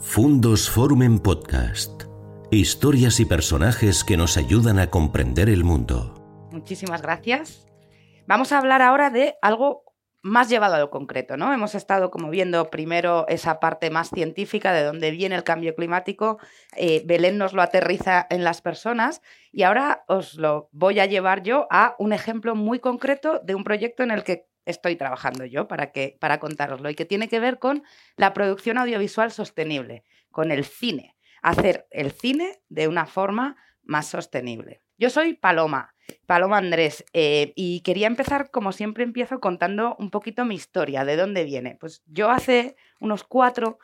Fundos Forum en Podcast. Historias y personajes que nos ayudan a comprender el mundo. Muchísimas gracias. Vamos a hablar ahora de algo más llevado a lo concreto, ¿no? Hemos estado como viendo primero esa parte más científica de dónde viene el cambio climático. Eh, Belén nos lo aterriza en las personas y ahora os lo voy a llevar yo a un ejemplo muy concreto de un proyecto en el que estoy trabajando yo para, que, para contároslo y que tiene que ver con la producción audiovisual sostenible, con el cine, hacer el cine de una forma más sostenible. Yo soy Paloma, Paloma Andrés, eh, y quería empezar, como siempre empiezo, contando un poquito mi historia, de dónde viene. Pues yo hace unos cuatro,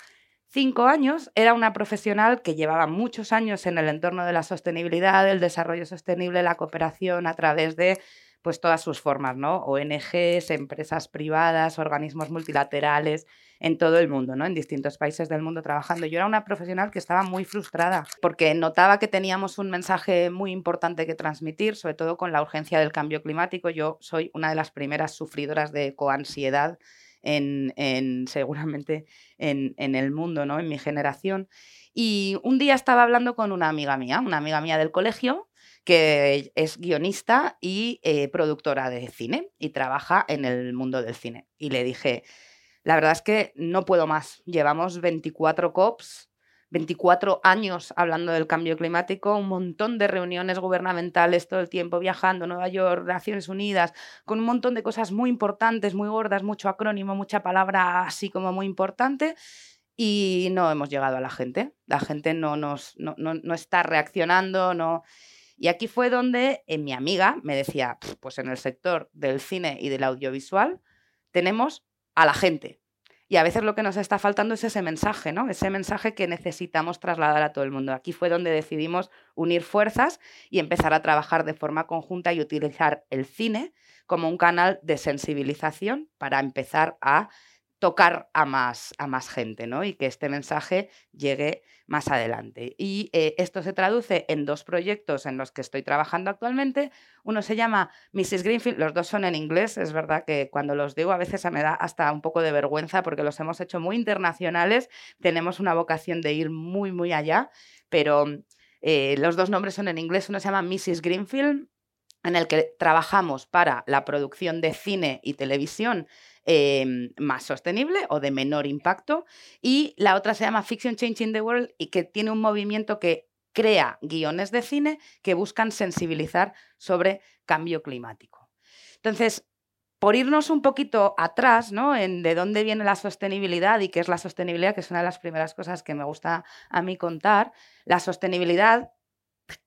cinco años era una profesional que llevaba muchos años en el entorno de la sostenibilidad, el desarrollo sostenible, la cooperación a través de pues todas sus formas, ¿no? ONGs, empresas privadas, organismos multilaterales en todo el mundo, ¿no? En distintos países del mundo trabajando. Yo era una profesional que estaba muy frustrada porque notaba que teníamos un mensaje muy importante que transmitir, sobre todo con la urgencia del cambio climático. Yo soy una de las primeras sufridoras de coansiedad en, en seguramente en, en el mundo, ¿no? En mi generación. Y un día estaba hablando con una amiga mía, una amiga mía del colegio, que es guionista y eh, productora de cine y trabaja en el mundo del cine. Y le dije, la verdad es que no puedo más. Llevamos 24 COPs, 24 años hablando del cambio climático, un montón de reuniones gubernamentales todo el tiempo, viajando Nueva York, Naciones Unidas, con un montón de cosas muy importantes, muy gordas, mucho acrónimo, mucha palabra así como muy importante. Y no hemos llegado a la gente. La gente no, nos, no, no, no está reaccionando, no. Y aquí fue donde eh, mi amiga me decía, pues en el sector del cine y del audiovisual tenemos a la gente. Y a veces lo que nos está faltando es ese mensaje, ¿no? Ese mensaje que necesitamos trasladar a todo el mundo. Aquí fue donde decidimos unir fuerzas y empezar a trabajar de forma conjunta y utilizar el cine como un canal de sensibilización para empezar a tocar a más, a más gente, ¿no? Y que este mensaje llegue más adelante. Y eh, esto se traduce en dos proyectos en los que estoy trabajando actualmente. Uno se llama Mrs. Greenfield, los dos son en inglés, es verdad que cuando los digo a veces me da hasta un poco de vergüenza porque los hemos hecho muy internacionales, tenemos una vocación de ir muy, muy allá, pero eh, los dos nombres son en inglés, uno se llama Mrs. Greenfield en el que trabajamos para la producción de cine y televisión Em, más sostenible o de menor impacto. Y la otra se llama Fiction Changing the World y que tiene un movimiento que crea guiones de cine que buscan sensibilizar sobre cambio climático. Entonces, por irnos un poquito atrás, ¿no? En de dónde viene la sostenibilidad y qué es la sostenibilidad, que es una de las primeras cosas que me gusta a mí contar, la sostenibilidad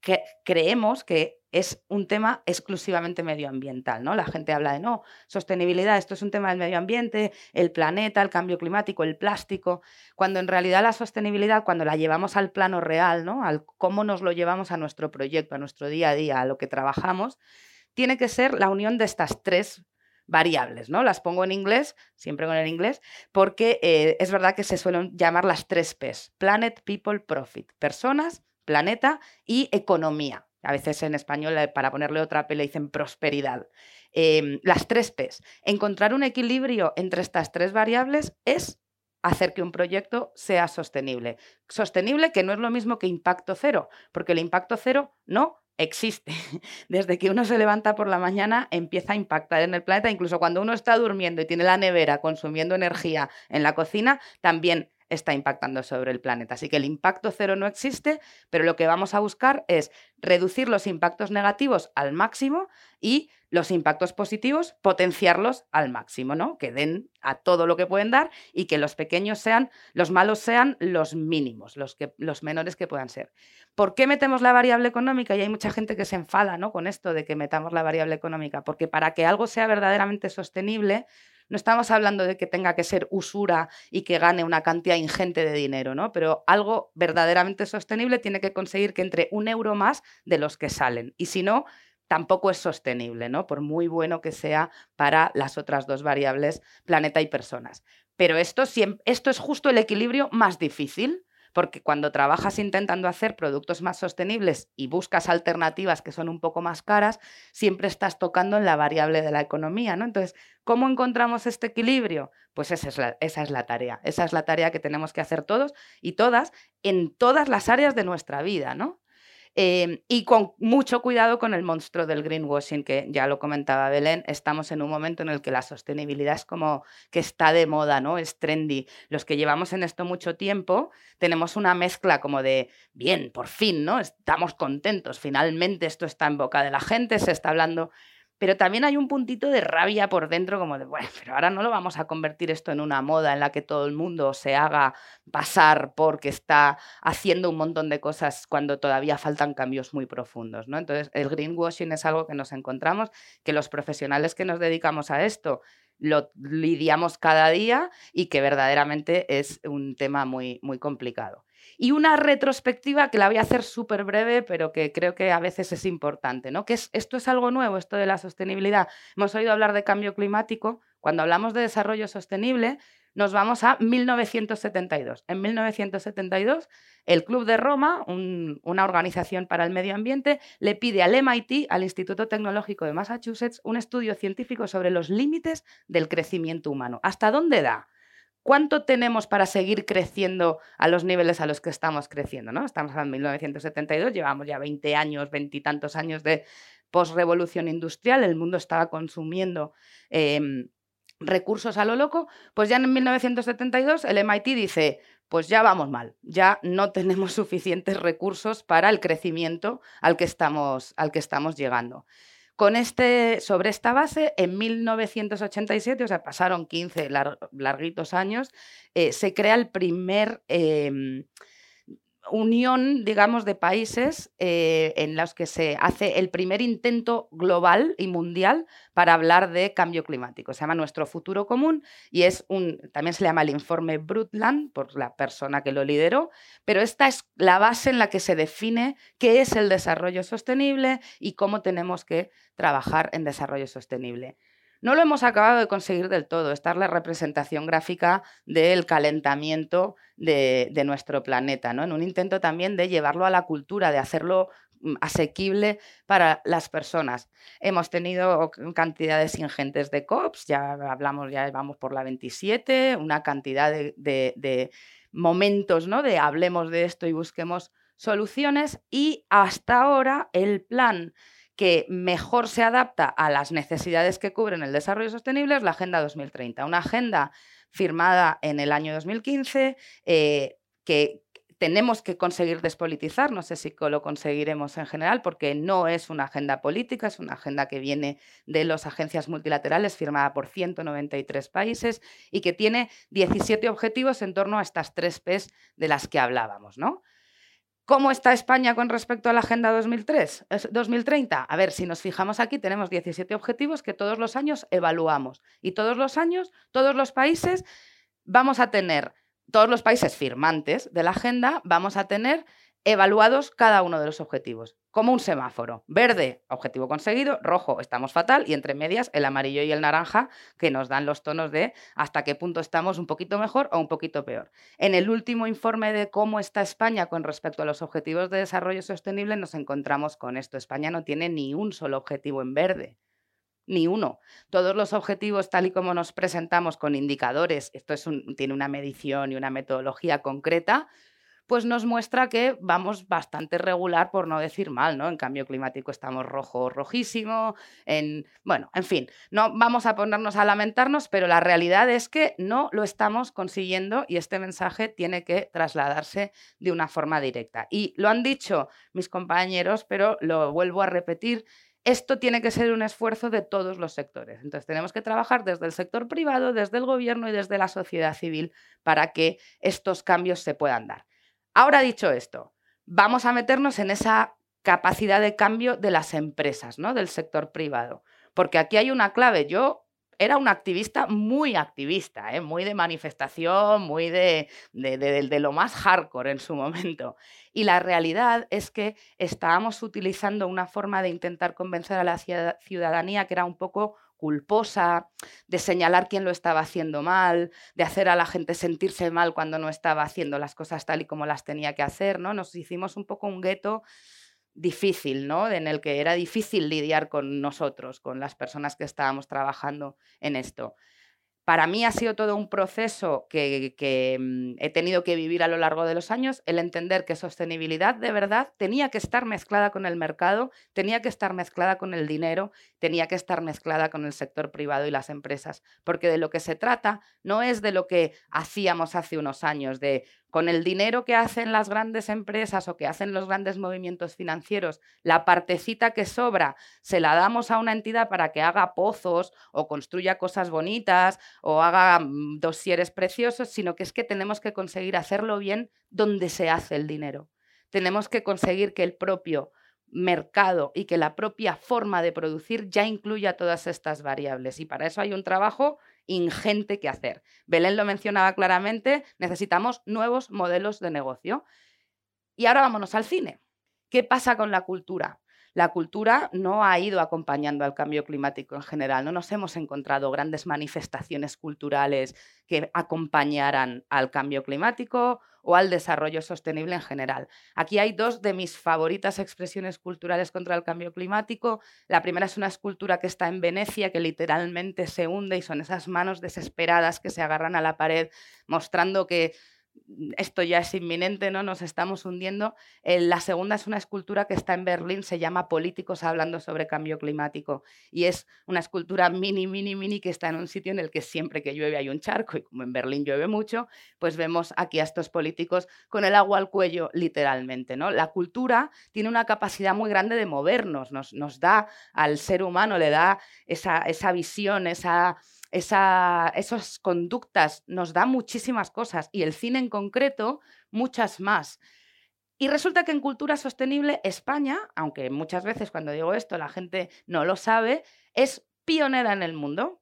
que creemos que es un tema exclusivamente medioambiental, ¿no? La gente habla de no, sostenibilidad, esto es un tema del medio ambiente, el planeta, el cambio climático, el plástico, cuando en realidad la sostenibilidad, cuando la llevamos al plano real, ¿no? Al cómo nos lo llevamos a nuestro proyecto, a nuestro día a día, a lo que trabajamos, tiene que ser la unión de estas tres variables, ¿no? Las pongo en inglés, siempre con el inglés, porque eh, es verdad que se suelen llamar las tres P's, Planet, People, Profit, personas, planeta y economía. A veces en español, eh, para ponerle otra P, le dicen prosperidad. Em, las tres P's. Encontrar un equilibrio entre estas tres variables es hacer que un proyecto sea sostenible. Sostenible que no es lo mismo que impacto cero, porque el impacto cero no existe. Desde que uno se levanta por la mañana empieza a impactar en el planeta, incluso cuando uno está durmiendo y tiene la nevera consumiendo energía en la cocina, también está impactando sobre el planeta. Así que el impacto cero no existe, pero lo que vamos a buscar es reducir los impactos negativos al máximo y los impactos positivos potenciarlos al máximo, ¿no? Que den a todo lo que pueden dar y que los pequeños sean, los malos sean los mínimos, los, que, los menores que puedan ser. ¿Por qué metemos la variable económica? Y hay mucha gente que se enfada ¿no? con esto de que metamos la variable económica, porque para que algo sea verdaderamente sostenible, no estamos hablando de que tenga que ser usura y que gane una cantidad ingente de dinero, ¿no? Pero algo verdaderamente sostenible tiene que conseguir que entre un euro más de los que salen. Y si no, tampoco es sostenible, ¿no? Por muy bueno que sea para las otras dos variables, planeta y personas. Pero esto, esto es justo el equilibrio más difícil, porque cuando trabajas intentando hacer productos más sostenibles y buscas alternativas que son un poco más caras, siempre estás tocando en la variable de la economía, ¿no? Entonces, ¿cómo encontramos este equilibrio? Pues esa es la, esa es la tarea, esa es la tarea que tenemos que hacer todos y todas en todas las áreas de nuestra vida, ¿no? Em, y con mucho cuidado con el monstruo del greenwashing, que ya lo comentaba Belén, estamos en un momento en el que la sostenibilidad es como que está de moda, ¿no? Es trendy. Los que llevamos en esto mucho tiempo tenemos una mezcla como de, bien, por fin, ¿no? Estamos contentos, finalmente esto está en boca de la gente, se está hablando pero también hay un puntito de rabia por dentro, como de, bueno, pero ahora no lo vamos a convertir esto en una moda en la que todo el mundo se haga pasar porque está haciendo un montón de cosas cuando todavía faltan cambios muy profundos, ¿no? Entonces, el greenwashing es algo que nos encontramos, que los profesionales que nos dedicamos a esto lo lidiamos cada día y que verdaderamente es un tema muy, muy complicado. Y una retrospectiva que la voy a hacer súper breve, pero que creo que a veces es importante, ¿no? Que es, esto es algo nuevo, esto de la sostenibilidad. Hemos oído hablar de cambio climático. Cuando hablamos de desarrollo sostenible, nos vamos a 1972. En 1972, el Club de Roma, una organización para el medio ambiente, le pide al MIT, al Instituto Tecnológico de Massachusetts, un estudio científico sobre los límites del crecimiento humano. ¿Hasta dónde da? ¿Cuánto tenemos para seguir creciendo a los niveles a los que estamos creciendo? ¿no? Estamos en 1972, llevamos ya 20 años, veintitantos años de postrevolución industrial, el mundo estaba consumiendo em, recursos a lo loco, pues ya en 1972 el MIT dice, pues ya vamos mal, ya no tenemos suficientes recursos para el crecimiento al que estamos, al que estamos llegando. Con este, sobre esta base, en 1987, o sea, pasaron 15 larguitos años, eh, se crea el primer em, unión, digamos, de países eh, en los que se hace el primer intento global y mundial para hablar de cambio climático. Se llama Nuestro Futuro Común y es un, también se llama el informe Brundtland por la persona que lo lideró, pero esta es la base en la que se define qué es el desarrollo sostenible y cómo tenemos que trabajar en desarrollo sostenible. No lo hemos acabado de conseguir del todo. Esta es la representación gráfica del calentamiento de, nuestro planeta, ¿no? en un intento también de llevarlo a la cultura, de hacerlo mm, asequible para las personas. Hemos tenido cantidades ingentes de COPs, ya hablamos, ya vamos por la 27, una cantidad de, de momentos, ¿no? De hablemos de esto y busquemos soluciones y hasta ahora el plan que mejor se adapta a las necesidades que cubren el desarrollo sostenible es la Agenda 2030, una agenda firmada en el año 2015 eh, que tenemos que conseguir despolitizar, no sé si lo conseguiremos en general, porque no es una agenda política, es una agenda que viene de las agencias multilaterales, firmada por 193 países y que tiene 17 objetivos en torno a estas tres Ps de las que hablábamos, ¿no? ¿Cómo está España con respecto a la Agenda 2003, 2030? A ver, si nos fijamos aquí, tenemos 17 objetivos que todos los años evaluamos. Y todos los años, todos los países vamos a tener, todos los países firmantes de la agenda, vamos a tener evaluados cada uno de los objetivos, como un semáforo. Verde, objetivo conseguido, rojo, estamos fatal, y entre medias el amarillo y el naranja, que nos dan los tonos de hasta qué punto estamos un poquito mejor o un poquito peor. En el último informe de cómo está España con respecto a los objetivos de desarrollo sostenible, nos encontramos con esto. España no tiene ni un solo objetivo en verde. Ni uno. Todos los objetivos, tal y como nos presentamos con indicadores, esto es tiene una medición y una metodología concreta, pues nos muestra que vamos bastante regular, por no decir mal, ¿no? En cambio climático estamos rojo, rojísimo, en, bueno, en fin, no vamos a ponernos a lamentarnos, pero la realidad es que no lo estamos consiguiendo y este mensaje tiene que trasladarse de una forma directa. Y lo han dicho mis compañeros, pero lo vuelvo a repetir, esto tiene que ser un esfuerzo de todos los sectores. Entonces tenemos que trabajar desde el sector privado, desde el gobierno y desde la sociedad civil para que estos cambios se puedan dar. Ahora dicho esto, vamos a meternos en esa capacidad de cambio de las empresas, ¿no? Del sector privado. Porque aquí hay una clave. Yo era un activista muy activista, ¿eh? muy de manifestación, muy de, de, lo más hardcore en su momento. Y la realidad es que estábamos utilizando una forma de intentar convencer a la ciudadanía que era un poco culposa, de señalar quién lo estaba haciendo mal, de hacer a la gente sentirse mal cuando no estaba haciendo las cosas tal y como las tenía que hacer, ¿no? Nos hicimos un poco un gueto difícil, ¿no? En el que era difícil lidiar con nosotros, con las personas que estábamos trabajando en esto para mí ha sido todo un proceso que, mm, he tenido que vivir a lo largo de los años, el entender que sostenibilidad de verdad tenía que estar mezclada con el mercado, tenía que estar mezclada con el dinero, tenía que estar mezclada con el sector privado y las empresas, porque de lo que se trata no es de lo que hacíamos hace unos años, de con el dinero que hacen las grandes empresas o que hacen los grandes movimientos financieros, la partecita que sobra se la damos a una entidad para que haga pozos o construya cosas bonitas o haga mm, dosieres preciosos, sino que es que tenemos que conseguir hacerlo bien donde se hace el dinero. Tenemos que conseguir que el propio mercado y que la propia forma de producir ya incluya todas estas variables. Y para eso hay un trabajo ingente que hacer. Belén lo mencionaba claramente, necesitamos nuevos modelos de negocio. Y ahora vámonos al cine. ¿Qué pasa con la cultura? La cultura no ha ido acompañando al cambio climático en general. No nos hemos encontrado grandes manifestaciones culturales que acompañaran al cambio climático o al desarrollo sostenible en general. Aquí hay dos de mis favoritas expresiones culturales contra el cambio climático. La primera es una escultura que está en Venecia, que literalmente se hunde y son esas manos desesperadas que se agarran a la pared, mostrando que esto ya es inminente, ¿no? Nos estamos hundiendo. Eh, la segunda es una escultura que está en Berlín, se llama Políticos hablando sobre cambio climático. Y es una escultura mini, mini, mini que está en un sitio en el que siempre que llueve hay un charco, y como en Berlín llueve mucho, pues vemos aquí a estos políticos con el agua al cuello, literalmente, ¿no? La cultura tiene una capacidad muy grande de movernos, nos, nos da al ser humano, le da esa, esa visión, esa esas conductas nos da muchísimas cosas y el cine en concreto muchas más. Y resulta que en cultura sostenible España, aunque muchas veces cuando digo esto la gente no lo sabe, es pionera en el mundo.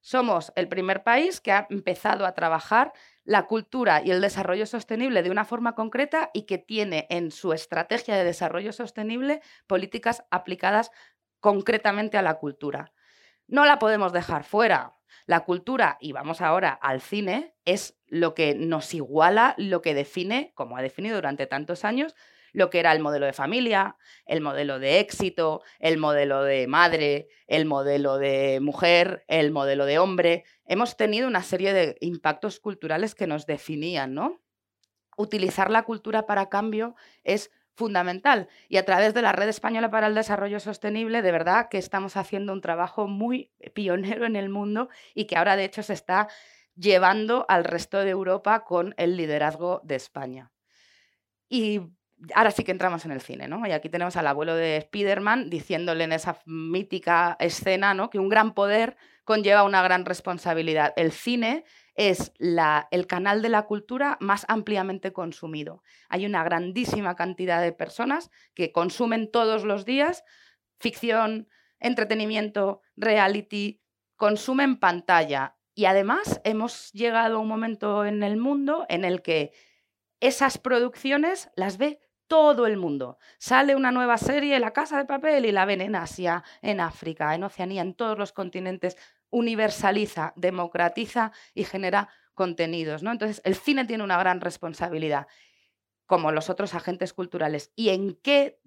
Somos el primer país que ha empezado a trabajar la cultura y el desarrollo sostenible de una forma concreta y que tiene en su estrategia de desarrollo sostenible políticas aplicadas concretamente a la cultura. No la podemos dejar fuera. La cultura, y vamos ahora al cine, es lo que nos iguala, lo que define, como ha definido durante tantos años, lo que era el modelo de familia, el modelo de éxito, el modelo de madre, el modelo de mujer, el modelo de hombre. Hemos tenido una serie de impactos culturales que nos definían, ¿no? Utilizar la cultura para cambio es fundamental. Y a través de la Red Española para el Desarrollo Sostenible, de verdad que estamos haciendo un trabajo muy pionero en el mundo y que ahora de hecho se está llevando al resto de Europa con el liderazgo de España. Y ahora sí que entramos en el cine, ¿no? Y aquí tenemos al abuelo de Spider-Man diciéndole en esa mítica escena, ¿no? Que un gran poder conlleva una gran responsabilidad. El cine es el canal de la cultura más ampliamente consumido. Hay una grandísima cantidad de personas que consumen todos los días ficción, entretenimiento, reality, consumen pantalla. Y además hemos llegado a un momento en el mundo en el que esas producciones las ve todo el mundo. Sale una nueva serie, La Casa de Papel, y la ven en Asia, en África, en Oceanía, en todos los continentes universaliza, democratiza y genera contenidos. ¿no? Entonces, el cine tiene una gran responsabilidad, como los otros agentes culturales. ¿Y en qué,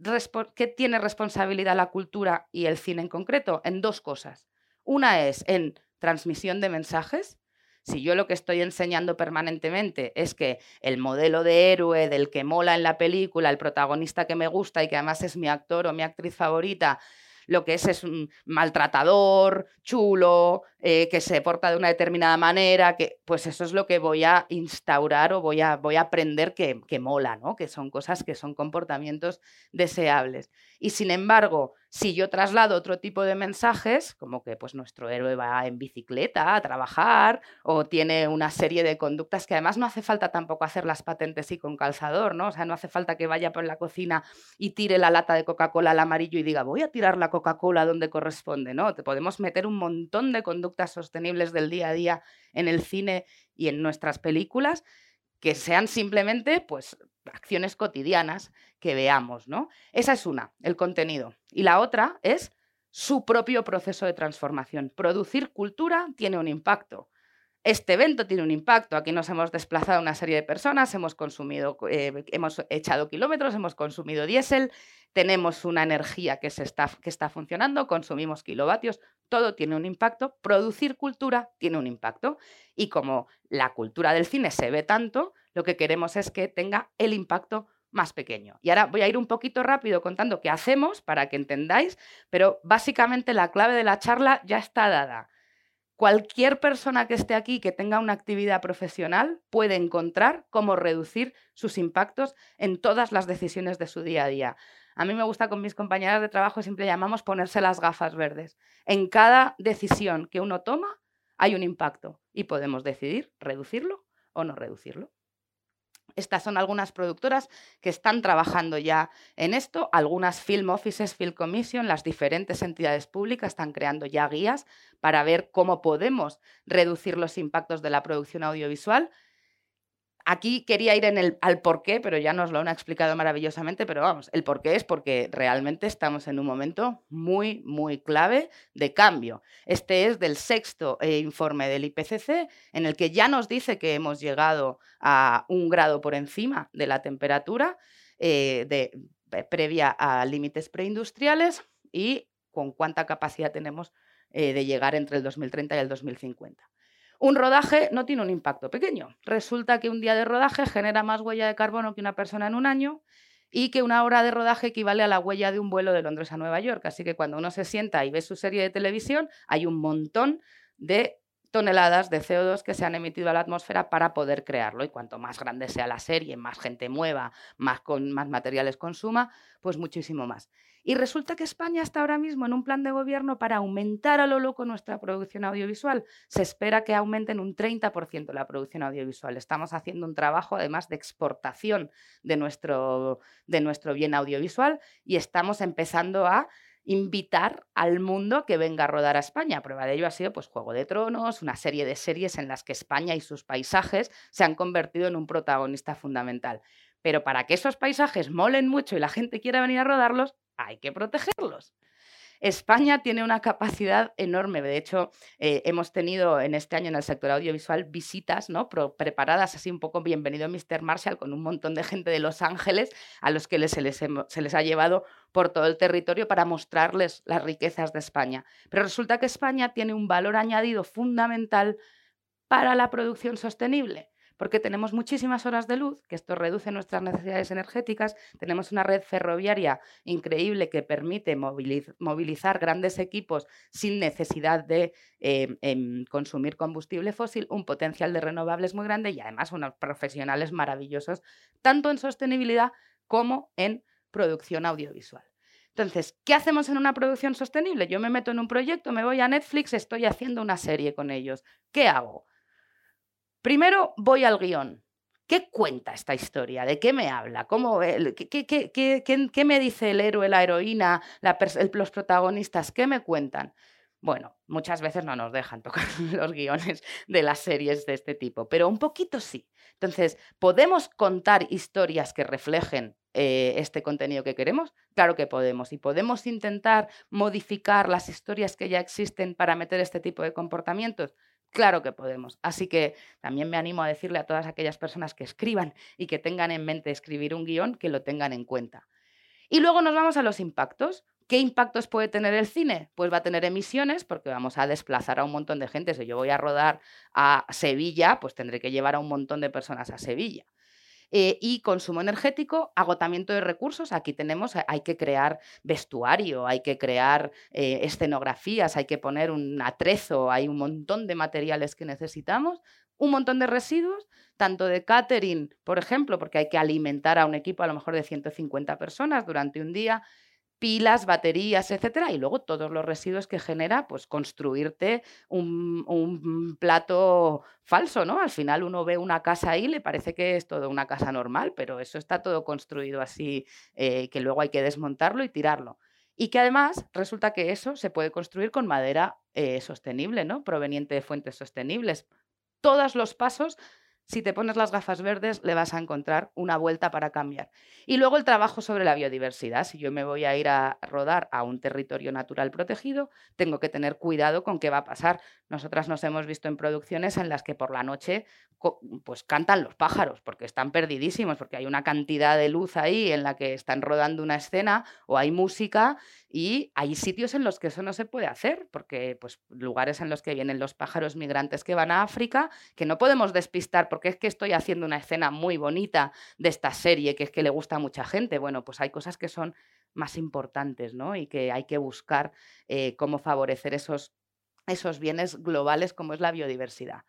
qué tiene responsabilidad la cultura y el cine en concreto? En dos cosas. Una es en transmisión de mensajes, si yo lo que estoy enseñando permanentemente es que el modelo de héroe del que mola en la película, el protagonista que me gusta y que además es mi actor o mi actriz favorita, lo que es es un maltratador, chulo, eh, que se porta de una determinada manera, que pues eso es lo que voy a instaurar o voy a, voy a aprender que, que mola, ¿no? que son cosas que son comportamientos deseables. Y sin embargo, si yo traslado otro tipo de mensajes, como que pues nuestro héroe va en bicicleta a trabajar o tiene una serie de conductas que además no hace falta tampoco hacer las patentes y con calzador, ¿no? O sea, no hace falta que vaya por la cocina y tire la lata de Coca-Cola al amarillo y diga, voy a tirar la Coca-Cola donde corresponde, ¿no? Te podemos meter un montón de conductas sostenibles del día a día en el cine y en nuestras películas que sean simplemente pues acciones cotidianas que veamos, ¿no? Esa es una, el contenido. Y la otra es su propio proceso de transformación. Producir cultura tiene un impacto. Este evento tiene un impacto. Aquí nos hemos desplazado una serie de personas, hemos consumido, eh, hemos echado kilómetros, hemos consumido diésel, tenemos una energía que, está, que está funcionando, consumimos kilovatios, todo tiene un impacto. Producir cultura tiene un impacto. Y como la cultura del cine se ve tanto, lo que queremos es que tenga el impacto más pequeño. Y ahora voy a ir un poquito rápido contando qué hacemos para que entendáis, pero básicamente la clave de la charla ya está dada. Cualquier persona que esté aquí que tenga una actividad profesional puede encontrar cómo reducir sus impactos en todas las decisiones de su día a día. A mí me gusta con mis compañeras de trabajo, siempre llamamos ponerse las gafas verdes. En cada decisión que uno toma hay un impacto y podemos decidir reducirlo o no reducirlo. Estas son algunas productoras que están trabajando ya en esto. Algunas Film Offices, Film Commission, las diferentes entidades públicas están creando ya guías para ver cómo podemos reducir los impactos de la producción audiovisual Aquí quería ir en el, al porqué, pero ya nos lo han explicado maravillosamente, pero vamos, el porqué es porque realmente estamos en un momento muy, muy clave de cambio. Este es del sexto eh, informe del IPCC, en el que ya nos dice que hemos llegado a un grado por encima de la temperatura eh, de, previa a límites preindustriales y con cuánta capacidad tenemos eh, de llegar entre el 2030 y el 2050. Un rodaje no tiene un impacto pequeño. Resulta que un día de rodaje genera más huella de carbono que una persona en un año y que una hora de rodaje equivale a la huella de un vuelo de Londres a Nueva York. Así que cuando uno se sienta y ve su serie de televisión, hay un montón de toneladas de CO2 que se han emitido a la atmósfera para poder crearlo. Y cuanto más grande sea la serie, más gente mueva, más, con, más materiales consuma, pues muchísimo más. Y resulta que España está ahora mismo en un plan de gobierno para aumentar a lo loco nuestra producción audiovisual. Se espera que aumenten un 30% la producción audiovisual. Estamos haciendo un trabajo además de exportación de nuestro, de nuestro bien audiovisual y estamos empezando a invitar al mundo que venga a rodar a España. Prueba de ello ha sido pues, Juego de Tronos, una serie de series en las que España y sus paisajes se han convertido en un protagonista fundamental. Pero para que esos paisajes molen mucho y la gente quiera venir a rodarlos, hay que protegerlos. España tiene una capacidad enorme. De hecho, eh, hemos tenido en este año en el sector audiovisual visitas ¿no? preparadas, así un poco bienvenido Mr. Marshall, con un montón de gente de Los Ángeles a los que se, les se les ha llevado por todo el territorio para mostrarles las riquezas de España. Pero resulta que España tiene un valor añadido fundamental para la producción sostenible porque tenemos muchísimas horas de luz, que esto reduce nuestras necesidades energéticas, tenemos una red ferroviaria increíble que permite movilizar grandes equipos sin necesidad de em, em, consumir combustible fósil, un potencial de renovables muy grande y además unos profesionales maravillosos, tanto en sostenibilidad como en producción audiovisual. Entonces, ¿qué hacemos en una producción sostenible? Yo me meto en un proyecto, me voy a Netflix, estoy haciendo una serie con ellos. ¿Qué hago? Primero voy al guion. ¿Qué cuenta esta historia? ¿De qué me habla? ¿Cómo, qué, me dice el héroe, la heroína, los protagonistas? ¿Qué me cuentan? Bueno, muchas veces no nos dejan tocar los guiones de las series de este tipo, pero un poquito sí. Entonces, ¿podemos contar historias que reflejen eh, este contenido que queremos? Claro que podemos. Y podemos intentar modificar las historias que ya existen para meter este tipo de comportamientos. Claro que podemos. Así que también me animo a decirle a todas aquellas personas que escriban y que tengan en mente escribir un guion, que lo tengan en cuenta. Y luego nos vamos a los impactos. ¿Qué impactos puede tener el cine? Pues va a tener emisiones porque vamos a desplazar a un montón de gente. Si yo voy a rodar a Sevilla, pues tendré que llevar a un montón de personas a Sevilla. Eh, y consumo energético, agotamiento de recursos. Aquí tenemos, hay que crear vestuario, hay que crear eh, escenografías, hay que poner un atrezo, hay un montón de materiales que necesitamos, un montón de residuos, tanto de catering, por ejemplo, porque hay que alimentar a un equipo a lo mejor de 150 personas durante un día, pilas, baterías, etcétera, y luego todos los residuos que genera, pues construirte un, plato falso, ¿no? Al final uno ve una casa ahí, le parece que es todo una casa normal, pero eso está todo construido así, eh, que luego hay que desmontarlo y tirarlo. Y que además resulta que eso se puede construir con madera eh, sostenible, ¿no? Proveniente de fuentes sostenibles. Todos los pasos si te pones las gafas verdes, le vas a encontrar una vuelta para cambiar. Y luego el trabajo sobre la biodiversidad. Si yo me voy a ir a rodar a un territorio natural protegido, tengo que tener cuidado con qué va a pasar. Nosotras nos hemos visto en producciones en las que por la noche pues cantan los pájaros, porque están perdidísimos, porque hay una cantidad de luz ahí en la que están rodando una escena o hay música y hay sitios en los que eso no se puede hacer, porque pues lugares en los que vienen los pájaros migrantes que van a África, que no podemos despistar porque es que estoy haciendo una escena muy bonita de esta serie que es que le gusta a mucha gente. Bueno, pues hay cosas que son más importantes, ¿no? Y que hay que buscar eh, cómo favorecer esos, esos bienes globales como es la biodiversidad.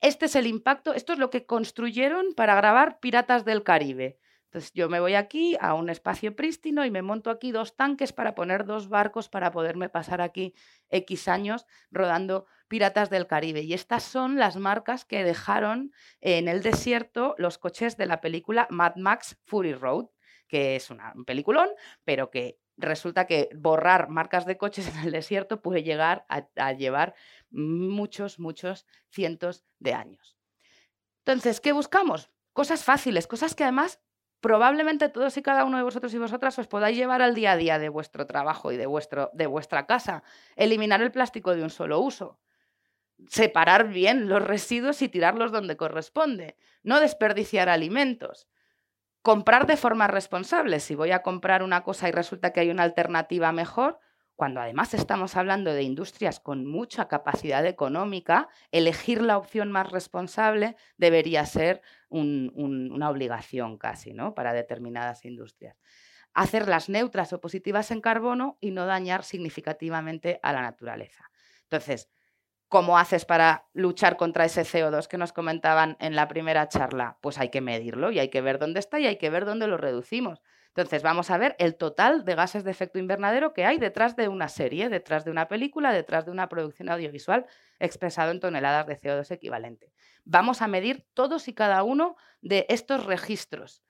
Este es el impacto, esto es lo que construyeron para grabar Piratas del Caribe. Entonces yo me voy aquí a un espacio prístino y me monto aquí dos tanques para poner dos barcos para poderme pasar aquí X años rodando Piratas del Caribe. Y estas son las marcas que dejaron en el desierto los coches de la película Mad Max Fury Road, que es un peliculón, pero que resulta que borrar marcas de coches en el desierto puede llegar a, a llevar muchos, muchos cientos de años. Entonces, ¿qué buscamos? Cosas fáciles, cosas que además probablemente todos y cada uno de vosotros y vosotras os podáis llevar al día a día de vuestro trabajo y de, vuestro, de vuestra casa. Eliminar el plástico de un solo uso. Separar bien los residuos y tirarlos donde corresponde. No desperdiciar alimentos. Comprar de forma responsable. Si voy a comprar una cosa y resulta que hay una alternativa mejor, cuando además estamos hablando de industrias con mucha capacidad económica, elegir la opción más responsable debería ser una obligación casi ¿no? para determinadas industrias. Hacerlas neutras o positivas en carbono y no dañar significativamente a la naturaleza. Entonces, ¿cómo haces para luchar contra ese CO2 que nos comentaban en la primera charla? Pues hay que medirlo y hay que ver dónde está y hay que ver dónde lo reducimos. Entonces, vamos a ver el total de gases de efecto invernadero que hay detrás de una serie, detrás de una película, detrás de una producción audiovisual expresado en toneladas de CO2 equivalente. Vamos a medir todos y cada uno de estos registros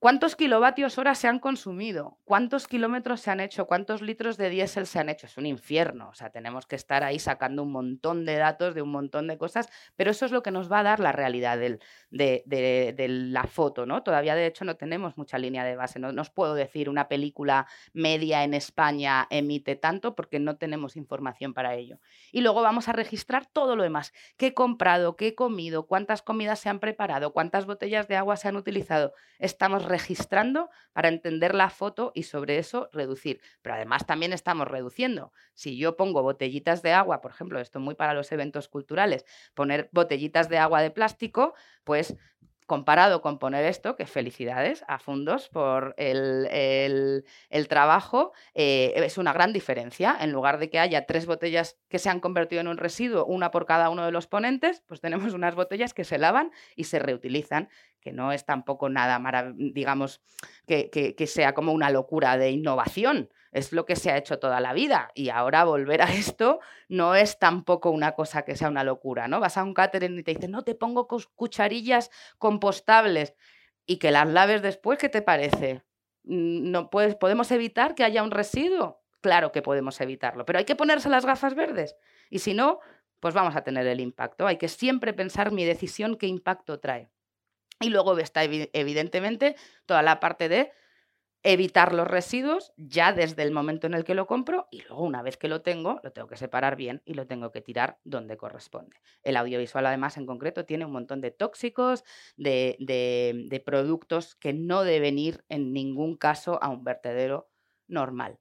¿Cuántos kilovatios hora se han consumido? ¿Cuántos kilómetros se han hecho? ¿Cuántos litros de diésel se han hecho? Es un infierno. O sea, tenemos que estar ahí sacando un montón de datos de un montón de cosas, pero eso es lo que nos va a dar la realidad de, la foto, ¿no? Todavía, de hecho, no tenemos mucha línea de base. No, os puedo decir una película media en España emite tanto porque no tenemos información para ello. Y luego vamos a registrar todo lo demás. ¿Qué he comprado? ¿Qué he comido? ¿Cuántas comidas se han preparado? ¿Cuántas botellas de agua se han utilizado? Estamos registrando para entender la foto y sobre eso reducir. Pero además también estamos reduciendo. Si yo pongo botellitas de agua, por ejemplo, esto es muy para los eventos culturales, poner botellitas de agua de plástico, pues comparado con poner esto, que felicidades a Fundos por el, trabajo, eh, es una gran diferencia. En lugar de que haya tres botellas que se han convertido en un residuo, una por cada uno de los ponentes, pues tenemos unas botellas que se lavan y se reutilizan, que no es tampoco nada, digamos, que, que sea como una locura de innovación es lo que se ha hecho toda la vida y ahora volver a esto no es tampoco una cosa que sea una locura, ¿no? Vas a un catering y te dicen, no, te pongo cucharillas compostables y que las laves después, ¿qué te parece? Mm, no ¿Podemos evitar que haya un residuo? Claro que podemos evitarlo, pero hay que ponerse las gafas verdes y si no, pues vamos a tener el impacto. Hay que siempre pensar mi decisión qué impacto trae. Y luego está evidentemente toda la parte de evitar los residuos ya desde el momento en el que lo compro y luego una vez que lo tengo, lo tengo que separar bien y lo tengo que tirar donde corresponde. El audiovisual además en concreto tiene un montón de tóxicos, de, de productos que no deben ir en ningún caso a un vertedero normal.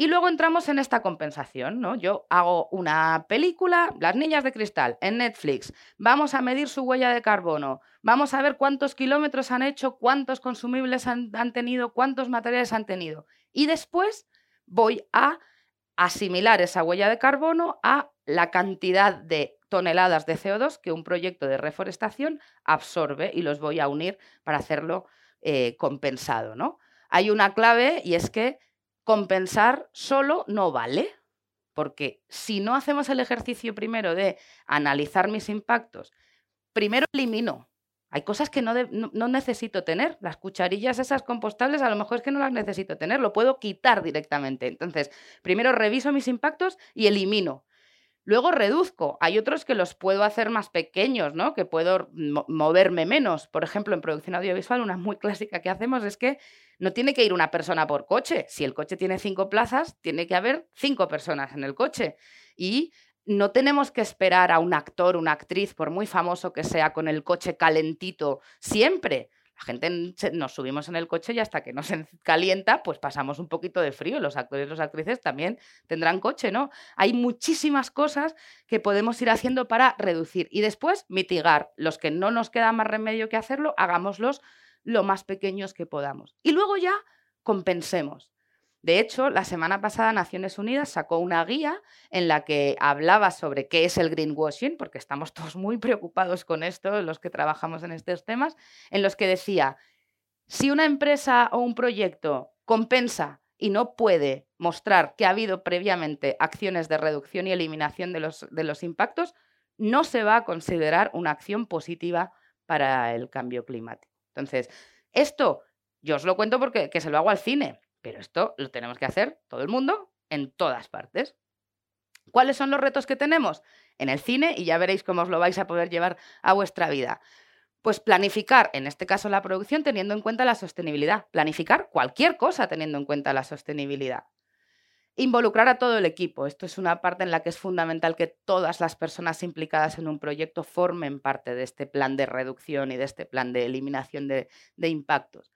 Y luego entramos en esta compensación, ¿no? Yo hago una película, Las Niñas de Cristal, en Netflix. Vamos a medir su huella de carbono. Vamos a ver cuántos kilómetros han hecho, cuántos consumibles han, tenido, cuántos materiales han tenido. Y después voy a asimilar esa huella de carbono a la cantidad de toneladas de CO2 que un proyecto de reforestación absorbe y los voy a unir para hacerlo eh, compensado, ¿no? Hay una clave y es que compensar solo no vale, porque si no hacemos el ejercicio primero de analizar mis impactos, primero elimino. Hay cosas que no, necesito tener. Las cucharillas esas compostables a lo mejor es que no las necesito tener, lo puedo quitar directamente. Entonces, primero reviso mis impactos y elimino. Luego reduzco. Hay otros que los puedo hacer más pequeños, ¿no? Que puedo moverme menos. Por ejemplo, en producción audiovisual, una muy clásica que hacemos es que no tiene que ir una persona por coche. Si el coche tiene cinco plazas, tiene que haber cinco personas en el coche. Y no tenemos que esperar a un actor, una actriz, por muy famoso que sea, con el coche calentito siempre. La gente nos subimos en el coche y hasta que no se calienta, pues pasamos un poquito de frío. Los actores y las actrices también tendrán coche, ¿no? Hay muchísimas cosas que podemos ir haciendo para reducir y después mitigar. Los que no nos queda más remedio que hacerlo, hagámoslos lo más pequeños que podamos. Y luego ya compensemos. De hecho, la semana pasada Naciones Unidas sacó una guía en la que hablaba sobre qué es el greenwashing, porque estamos todos muy preocupados con esto, los que trabajamos en estos temas, en los que decía, si una empresa o un proyecto compensa y no puede mostrar que ha habido previamente acciones de reducción y eliminación de los, impactos, no se va a considerar una acción positiva para el cambio climático. Entonces, esto yo os lo cuento porque que se lo hago al cine. Pero esto lo tenemos que hacer todo el mundo en todas partes. ¿Cuáles son los retos que tenemos? En el cine, y ya veréis cómo os lo vais a poder llevar a vuestra vida. Pues planificar, en este caso la producción, teniendo en cuenta la sostenibilidad. Planificar cualquier cosa teniendo en cuenta la sostenibilidad. Involucrar a todo el equipo. Esto es una parte en la que es fundamental que todas las personas implicadas en un proyecto formen parte de este plan de reducción y de este plan de eliminación de, de impactos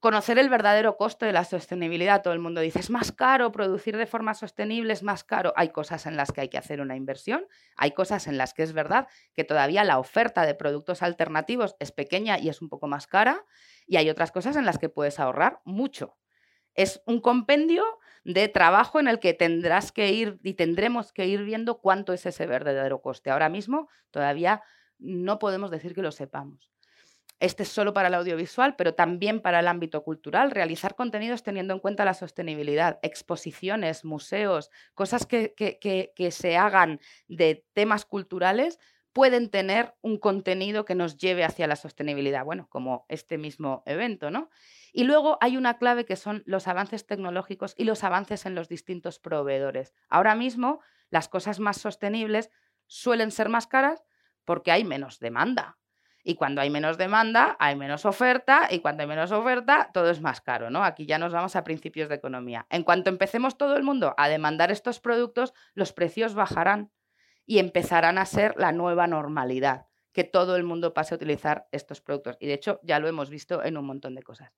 conocer el verdadero costo de la sostenibilidad. Todo el mundo dice, es más caro producir de forma sostenible, es más caro. Hay cosas en las que hay que hacer una inversión, hay cosas en las que es verdad que todavía la oferta de productos alternativos es pequeña y es un poco más cara, y hay otras cosas en las que puedes ahorrar mucho. Es un compendio de trabajo en el que tendrás que ir y tendremos que ir viendo cuánto es ese verdadero coste. Ahora mismo todavía no podemos decir que lo sepamos. Este es solo para el audiovisual, pero también para el ámbito cultural, realizar contenidos teniendo en cuenta la sostenibilidad, exposiciones, museos, cosas que, que, se hagan de temas culturales pueden tener un contenido que nos lleve hacia la sostenibilidad, bueno, como este mismo evento, ¿no? Y luego hay una clave que son los avances tecnológicos y los avances en los distintos proveedores. Ahora mismo, las cosas más sostenibles suelen ser más caras porque hay menos demanda. Y cuando hay menos demanda, hay menos oferta, y cuando hay menos oferta, todo es más caro, ¿no? Aquí ya nos vamos a principios de economía. En cuanto empecemos todo el mundo a demandar estos productos, los precios bajarán y empezarán a ser la nueva normalidad, que todo el mundo pase a utilizar estos productos. Y de hecho, ya lo hemos visto en un montón de cosas.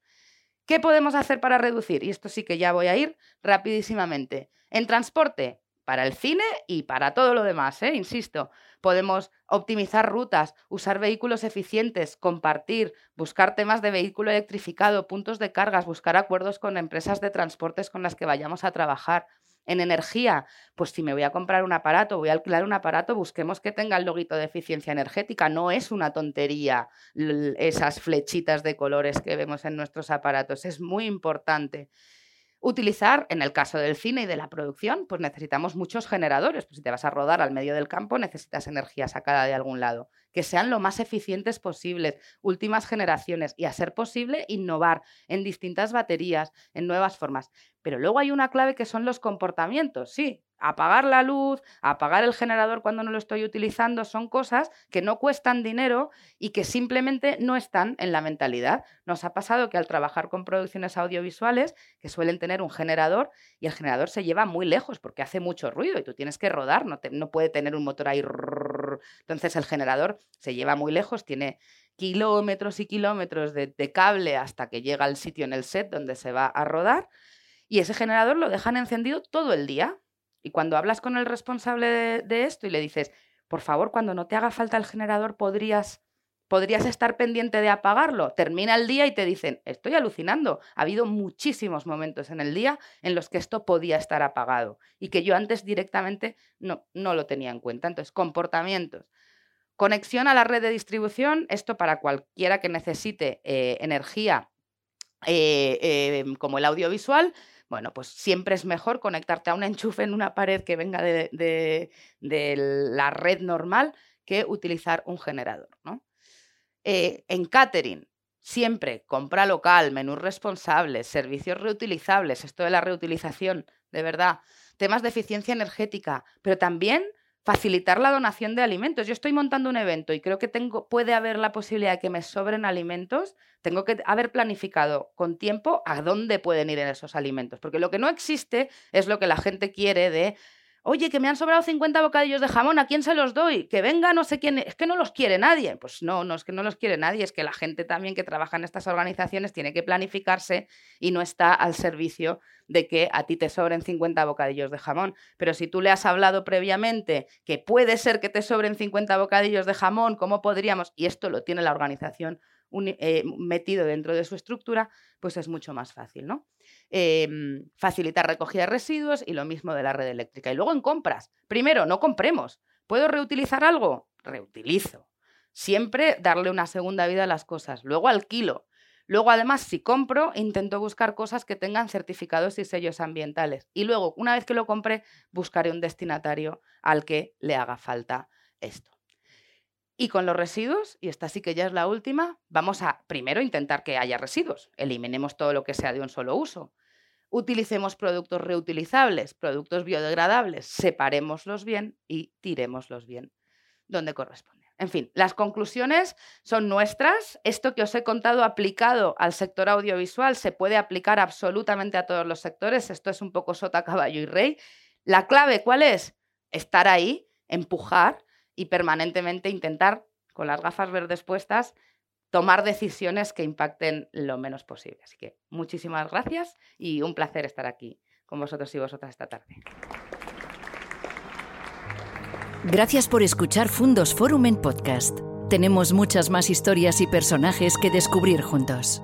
¿Qué podemos hacer para reducir? Y esto sí que ya voy a ir rapidísimamente. En transporte, para el cine y para todo lo demás, ¿eh? insisto. Podemos optimizar rutas, usar vehículos eficientes, compartir, buscar temas de vehículo electrificado, puntos de cargas, buscar acuerdos con empresas de transportes con las que vayamos a trabajar. En energía, pues si me voy a comprar un aparato, voy a alquilar un aparato, busquemos que tenga el loguito de eficiencia energética. No es una tontería esas flechitas de colores que vemos en nuestros aparatos, es muy importante utilizar, en el caso del cine y de la producción, pues necesitamos muchos generadores. Pues si te vas a rodar al medio del campo, necesitas energía sacada de algún lado. Que sean lo más eficientes posibles, últimas generaciones y, a ser posible, innovar en distintas baterías, en nuevas formas. Pero luego hay una clave que son los comportamientos. Sí, apagar la luz, apagar el generador cuando no lo estoy utilizando, son cosas que no cuestan dinero y que simplemente no están en la mentalidad. Nos ha pasado que al trabajar con producciones audiovisuales, que suelen tener un generador, y el generador se lleva muy lejos porque hace mucho ruido y tú tienes que rodar, no, puede tener un motor ahí. Entonces el generador se lleva muy lejos, tiene kilómetros y kilómetros de cable hasta que llega al sitio en el set donde se va a rodar. Y ese generador lo dejan encendido todo el día. Y cuando hablas con el responsable de, esto y le dices, por favor, cuando no te haga falta el generador, podrías, podrías estar pendiente de apagarlo. Termina el día y te dicen, estoy alucinando. Ha habido muchísimos momentos en el día en los que esto podía estar apagado y que yo antes directamente no, no lo tenía en cuenta. Entonces, comportamientos. Conexión a la red de distribución, esto para cualquiera que necesite eh, energía eh, eh, como el audiovisual, bueno, pues siempre es mejor conectarte a un enchufe en una pared que venga de, la red normal que utilizar un generador. ¿no? Eh, en catering, siempre compra local, menús responsables, servicios reutilizables, esto de la reutilización, de verdad, temas de eficiencia energética, pero también facilitar la donación de alimentos. Yo estoy montando un evento y creo que tengo, puede haber la posibilidad de que me sobren alimentos. Tengo que haber planificado con tiempo a dónde pueden ir esos alimentos. Porque lo que no existe es lo que la gente quiere de Oye, que me han sobrado 50 bocadillos de jamón, ¿a quién se los doy? Que venga no sé quién. Es que no los quiere nadie. Pues no, no es que no los quiere nadie, es que la gente también que trabaja en estas organizaciones tiene que planificarse y no está al servicio de que a ti te sobren 50 bocadillos de jamón. Pero si tú le has hablado previamente que puede ser que te sobren 50 bocadillos de jamón, ¿cómo podríamos? Y esto lo tiene la organización eh, metido dentro de su estructura, pues es mucho más fácil, ¿no? Em, facilitar recogida de residuos y lo mismo de la red eléctrica. Y luego en compras. Primero, no compremos. ¿Puedo reutilizar algo? Reutilizo. Siempre darle una segunda vida a las cosas. Luego alquilo. Luego, además, si compro, intento buscar cosas que tengan certificados y sellos ambientales. Y luego, una vez que lo compre, buscaré un destinatario al que le haga falta esto. Y con los residuos, y esta sí que ya es la última, vamos a primero intentar que haya residuos. Eliminemos todo lo que sea de un solo uso. Utilicemos productos reutilizables, productos biodegradables, separémoslos bien y tirémoslos bien donde corresponde. En fin, las conclusiones son nuestras. Esto que os he contado aplicado al sector audiovisual se puede aplicar absolutamente a todos los sectores. Esto es un poco sota, caballo y rey. La clave, ¿cuál es? Estar ahí, empujar y permanentemente intentar, con las gafas verdes puestas, tomar decisiones que impacten lo menos posible. Así que muchísimas gracias y un placer estar aquí con vosotros y vosotras esta tarde. Gracias por escuchar Fundos Forum en podcast. Tenemos muchas más historias y personajes que descubrir juntos.